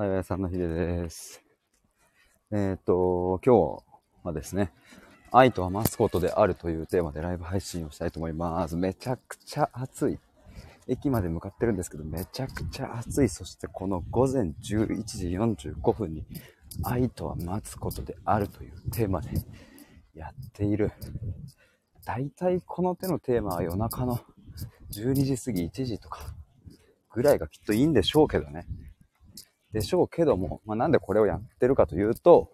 はい、さんのひでです。えっ、ー、と、今日はですね、愛とはマスコットであるというテーマでライブ配信をしたいと思います。めちゃくちゃ暑い。駅まで向かってるんですけど、めちゃくちゃ暑い。そしてこの午前11時45分に、愛とは待つことであるというテーマでやっている。大体この手のテーマは夜中の12時過ぎ1時とかぐらいがきっといいんでしょうけどね。でしょうけども、まあ、なんでこれをやってるかというと、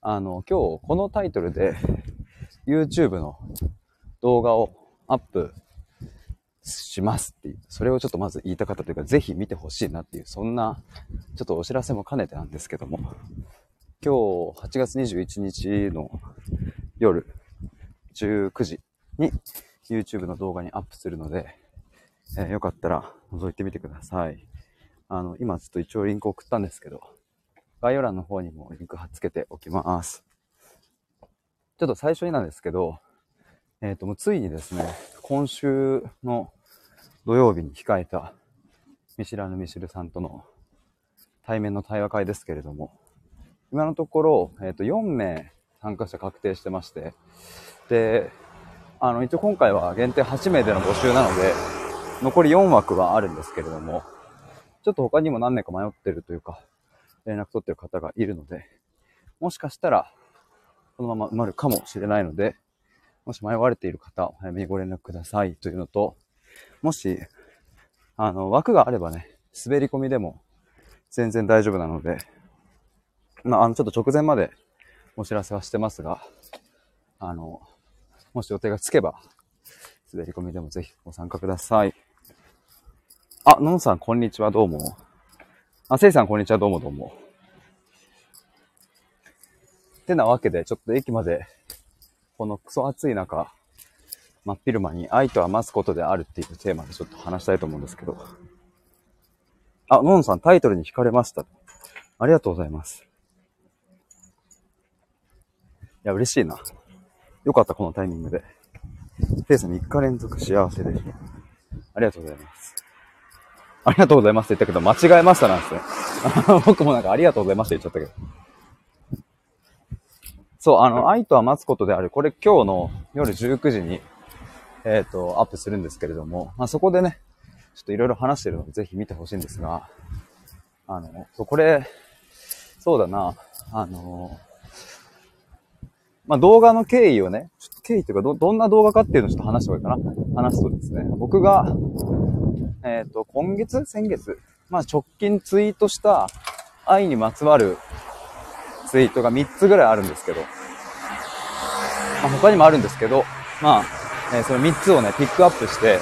あの、今日このタイトルで YouTube の動画をアップしますっていう、それをちょっとまず言いたかったというか、ぜひ見てほしいなっていう、そんな、ちょっとお知らせも兼ねてなんですけども、今日8月21日の夜19時に YouTube の動画にアップするので、えー、よかったら覗いてみてください。あの、今ちょっと一応リンク送ったんですけど、概要欄の方にもリンク貼っつけておきます。ちょっと最初になんですけど、えっ、ー、と、もうついにですね、今週の土曜日に控えた見知らぬミシルさんとの対面の対話会ですけれども、今のところ、えっ、ー、と、4名参加者確定してまして、で、あの、一応今回は限定8名での募集なので、残り4枠はあるんですけれども、ちょっと他にも何名か迷ってるというか、連絡取ってる方がいるので、もしかしたら、このまま埋まるかもしれないので、もし迷われている方、お早めにご連絡くださいというのと、もし、あの、枠があればね、滑り込みでも全然大丈夫なので、まあ、あの、ちょっと直前までお知らせはしてますが、あの、もし予定がつけば、滑り込みでもぜひご参加ください。あ、のんさん、こんにちは、どうも。あ、せいさん、こんにちは、どうもどうも。てなわけで、ちょっと駅まで、このクソ暑い中、真っ昼間に愛とは待つことであるっていうテーマでちょっと話したいと思うんですけど。あ、のんさん、タイトルに惹かれました。ありがとうございます。いや、嬉しいな。よかった、このタイミングで。せいさん3日連続幸せで。ありがとうございます。ありがとうございますって言ったけど、間違えましたなんですね。僕もなんかありがとうございました言っちゃったけど。そう、あの、愛とは待つことである。これ今日の夜19時に、えっ、ー、と、アップするんですけれども、まあ、そこでね、ちょっといろいろ話してるのでぜひ見てほしいんですが、あの、そう、これ、そうだな、あの、まあ、動画の経緯をね、ちょっと経緯というかど、どんな動画かっていうのをちょっと話した方がいいかな。話すとですね、僕が、えっ、ー、と、今月？先月？まあ直近ツイートした愛にまつわるツイートが3つぐらいあるんですけど、まあ、他にもあるんですけど、まあ、えー、その3つをね、ピックアップして、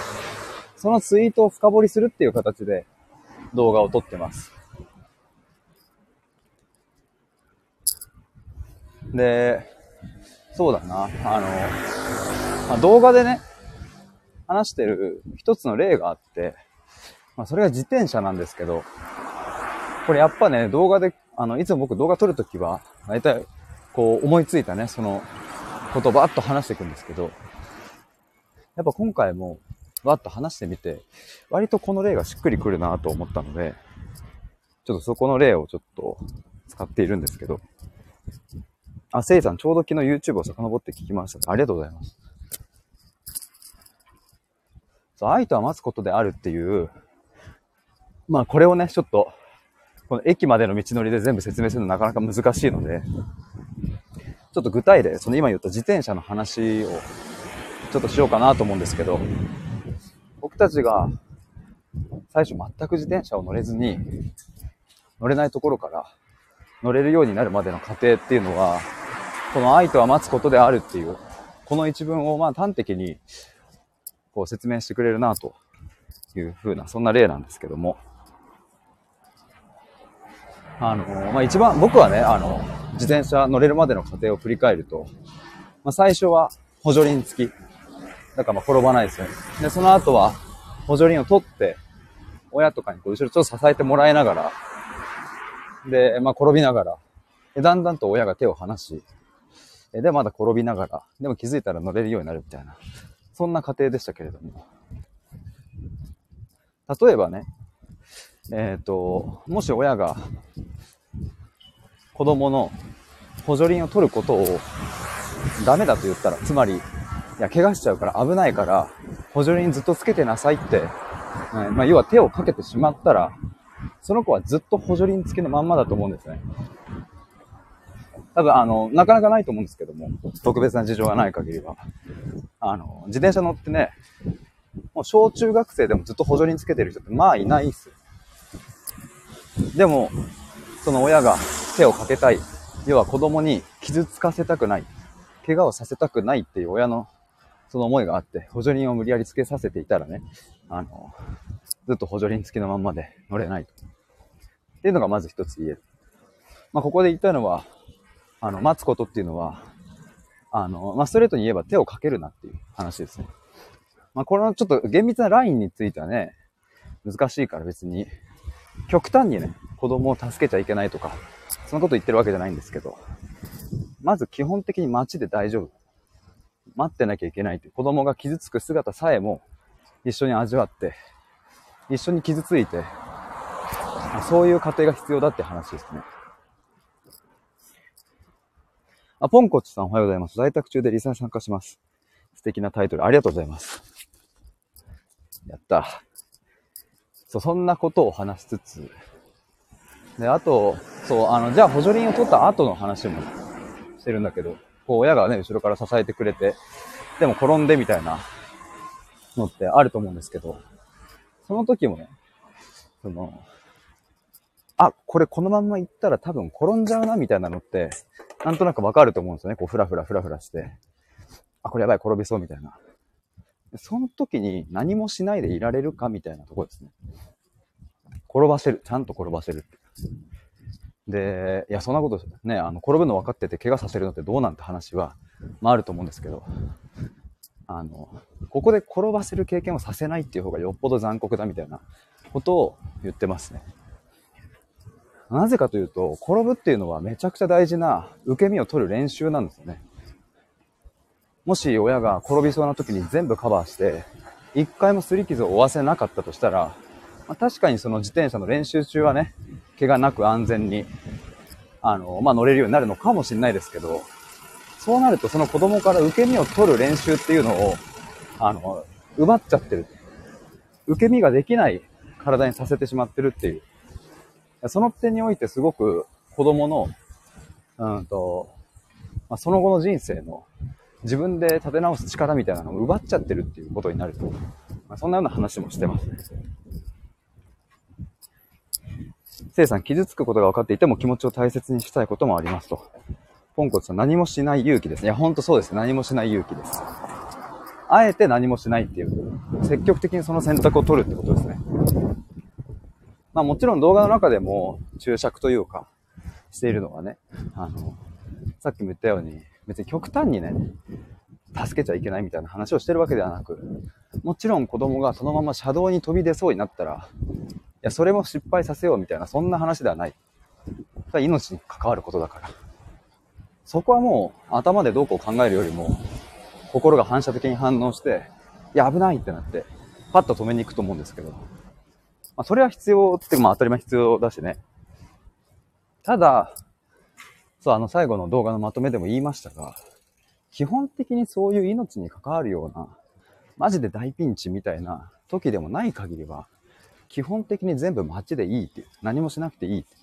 そのツイートを深掘りするっていう形で動画を撮ってます。で、そうだな、あの、まあ、動画でね、話してる一つの例があって、まあ、それが自転車なんですけど、これやっぱね、動画で、あの、いつも僕動画撮るときは、大体、こう思いついたね、その、ことをバーッと話していくんですけど、やっぱ今回も、バーッと話してみて、割とこの例がしっくりくるなと思ったので、ちょっとそこの例をちょっと使っているんですけど、あ、せいさん、ちょうど昨日 YouTube を遡って聞きました。ありがとうございます。そう、愛とは待つことであるっていう、まあこれをね、ちょっと、この駅までの道のりで全部説明するのなかなか難しいので、ちょっと具体例、その今言った自転車の話をちょっとしようかなと思うんですけど、僕たちが最初全く自転車を乗れずに、乗れないところから乗れるようになるまでの過程っていうのは、この愛とは待つことであるっていう、この一文をまあ端的にこう説明してくれるなというふうな、そんな例なんですけども。あの、まあ、一番、僕はね、あの、自転車乗れるまでの過程を振り返ると、まあ、最初は補助輪付き。だからま転ばないですよね。で、その後は補助輪を取って、親とかにこう後ろちょっと支えてもらいながら、で、まあ転びながら、でだんだんと親が手を離し、で、まだ転びながら、でも気づいたら乗れるようになるみたいな、そんな過程でしたけれども。例えばね、えっ、ー、と、もし親が子供の補助輪を取ることをダメだと言ったら、つまり、いや、怪我しちゃうから危ないから、補助輪ずっとつけてなさいって、まあ、要は手をかけてしまったら、その子はずっと補助輪付きのまんまだと思うんですね。多分、あの、なかなかないと思うんですけども、特別な事情がない限りは。あの、自転車乗ってね、もう小中学生でもずっと補助輪つけてる人ってまあいないっすよ。でも、その親が手をかけたい。要は子供に傷つかせたくない。怪我をさせたくないっていう親のその思いがあって、補助輪を無理やりつけさせていたらね、あの、ずっと補助輪付きのまんまで乗れないと。っていうのがまず一つ言える。まあ、ここで言ったのは、あの、待つことっていうのは、あの、まあ、ストレートに言えば手をかけるなっていう話ですね。まあ、このちょっと厳密なラインについてはね、難しいから別に、極端にね、子供を助けちゃいけないとか、そんなこと言ってるわけじゃないんですけど、まず基本的に街で大丈夫。待ってなきゃいけないって子供が傷つく姿さえも一緒に味わって、一緒に傷ついて、そういう過程が必要だって話ですね。あ、ポンコチさんおはようございます。在宅中でリサに参加します。素敵なタイトル、ありがとうございます。やった。そう、そんなことを話しつつ、で、あと、そう、あの、じゃあ補助輪を取った後の話もしてるんだけど、こう親がね、後ろから支えてくれて、でも転んでみたいなのってあると思うんですけど、その時もね、その、あ、これこのまんま行ったら多分転んじゃうなみたいなのって、なんとなくわかると思うんですよね。こう、ふらふらふらふらして。あ、これやばい、転びそうみたいな。その時に何もしないでいられるかみたいなとこですね。転ばせる。ちゃんと転ばせる。で、いや、そんなことね、あの、転ぶの分かってて怪我させるのってどうなんて話は、まああると思うんですけど、あの、ここで転ばせる経験をさせないっていう方がよっぽど残酷だみたいなことを言ってますね。なぜかというと、転ぶっていうのはめちゃくちゃ大事な受け身を取る練習なんですよね。もし親が転びそうな時に全部カバーして、一回も擦り傷を負わせなかったとしたら、まあ、確かにその自転車の練習中はね、怪我なく安全に、あの、まあ、乗れるようになるのかもしれないですけど、そうなるとその子供から受け身を取る練習っていうのを、あの、奪っちゃってる。受け身ができない体にさせてしまってるっていう。その点においてすごく子供の、うんと、まあ、その後の人生の自分で立て直す力みたいなのを奪っちゃってるっていうことになると、まあ、そんなような話もしてますね。せいさん、傷つくことが分かっていても気持ちを大切にしたいこともありますと。ポンコツさん、何もしない勇気ですね。いや、ほんとそうです。何もしない勇気です。あえて何もしないっていう、積極的にその選択を取るってことですね。まあもちろん動画の中でも注釈というか、しているのはね、あの、さっきも言ったように、別に極端にね、助けちゃいけないみたいな話をしてるわけではなく、もちろん子供がそのまま車道に飛び出そうになったら、いや、それも失敗させようみたいな、そんな話ではない。それは命に関わることだから。そこはもう頭でどうこう考えるよりも、心が反射的に反応して、いや、危ないってなって、パッと止めに行くと思うんですけど。まあ、それは必要って、まあ当たり前必要だしね。ただ、そう、あの最後の動画のまとめでも言いましたが、基本的にそういう命に関わるような、マジで大ピンチみたいな時でもない限りは、基本的に全部街でいいっていう。何もしなくていいって。っ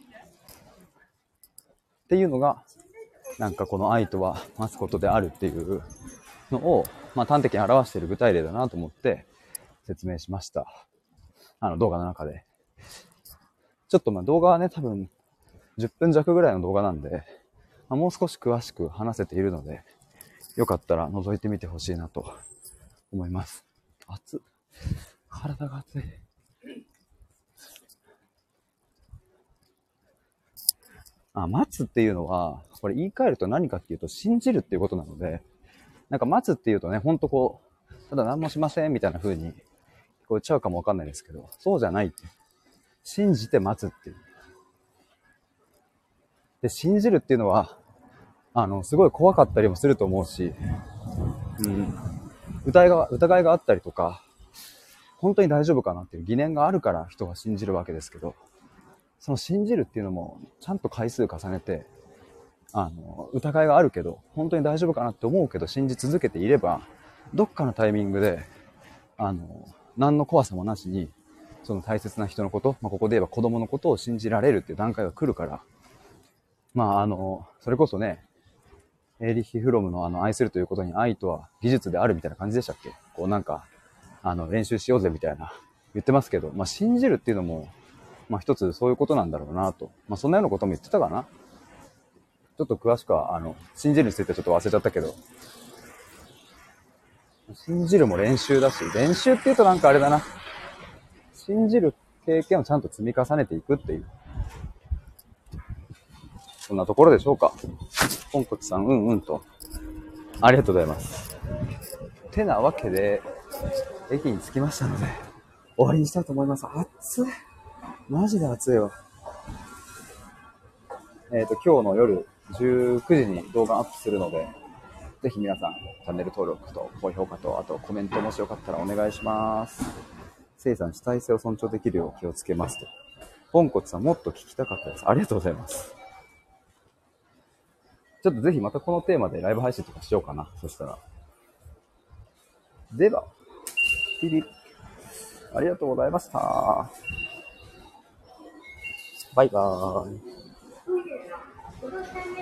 ていうのが、なんかこの愛とは待つことであるっていうのを、まあ端的に表している具体例だなと思って説明しました。あの動画の中で。ちょっとまあ動画はね、多分10分弱ぐらいの動画なんで、まあ、もう少し詳しく話せているので、よかったら覗いてみてほしいなと思います。熱体が熱い。あ、待つっていうのは、これ言い換えると何かっていうと信じるっていうことなので、なんか待つっていうとね、ほんとこう、ただ何もしませんみたいな風に聞こえちゃうかもわかんないですけど、そうじゃないって。信じて待つっていう。で、信じるっていうのは、あの、すごい怖かったりもすると思うし、うん、疑いが、疑いがあったりとか、本当に大丈夫かなっていう疑念があるから人が信じるわけですけど、その信じるっていうのも、ちゃんと回数重ねて、あの、疑いがあるけど、本当に大丈夫かなって思うけど、信じ続けていれば、どっかのタイミングで、あの、何の怖さもなしに、その大切な人のこと、まあ、ここで言えば子供のことを信じられるっていう段階が来るから、まあ、あの、それこそね、エーリヒ・フロムのあの、愛するということに愛とは技術であるみたいな感じでしたっけ？こうなんか、あの、練習しようぜみたいな言ってますけど、まあ、信じるっていうのも、まあ、一つそういうことなんだろうなと。まあ、そんなようなことも言ってたかな？ちょっと詳しくは、あの、信じるについてちょっと忘れちゃったけど、信じるも練習だし、練習って言うとなんかあれだな。信じる経験をちゃんと積み重ねていくっていう。そんなところでしょうか。ポンコツさん、うんうんと。ありがとうございます。てなわけで、駅に着きましたので、終わりにしたいと思います。暑い。マジで暑いわ。えっ、ー、と、今日の夜19時に動画アップするので、ぜひ皆さん、チャンネル登録と高評価と、あとコメントもしよかったらお願いします。生産主体性を尊重できるよう気をつけますと。ポンコツさんもっと聞きたかったです。ありがとうございます。ちょっとぜひまたこのテーマでライブ配信とかしようかな。そしたら。では、ピリありがとうございました。バイバーイ。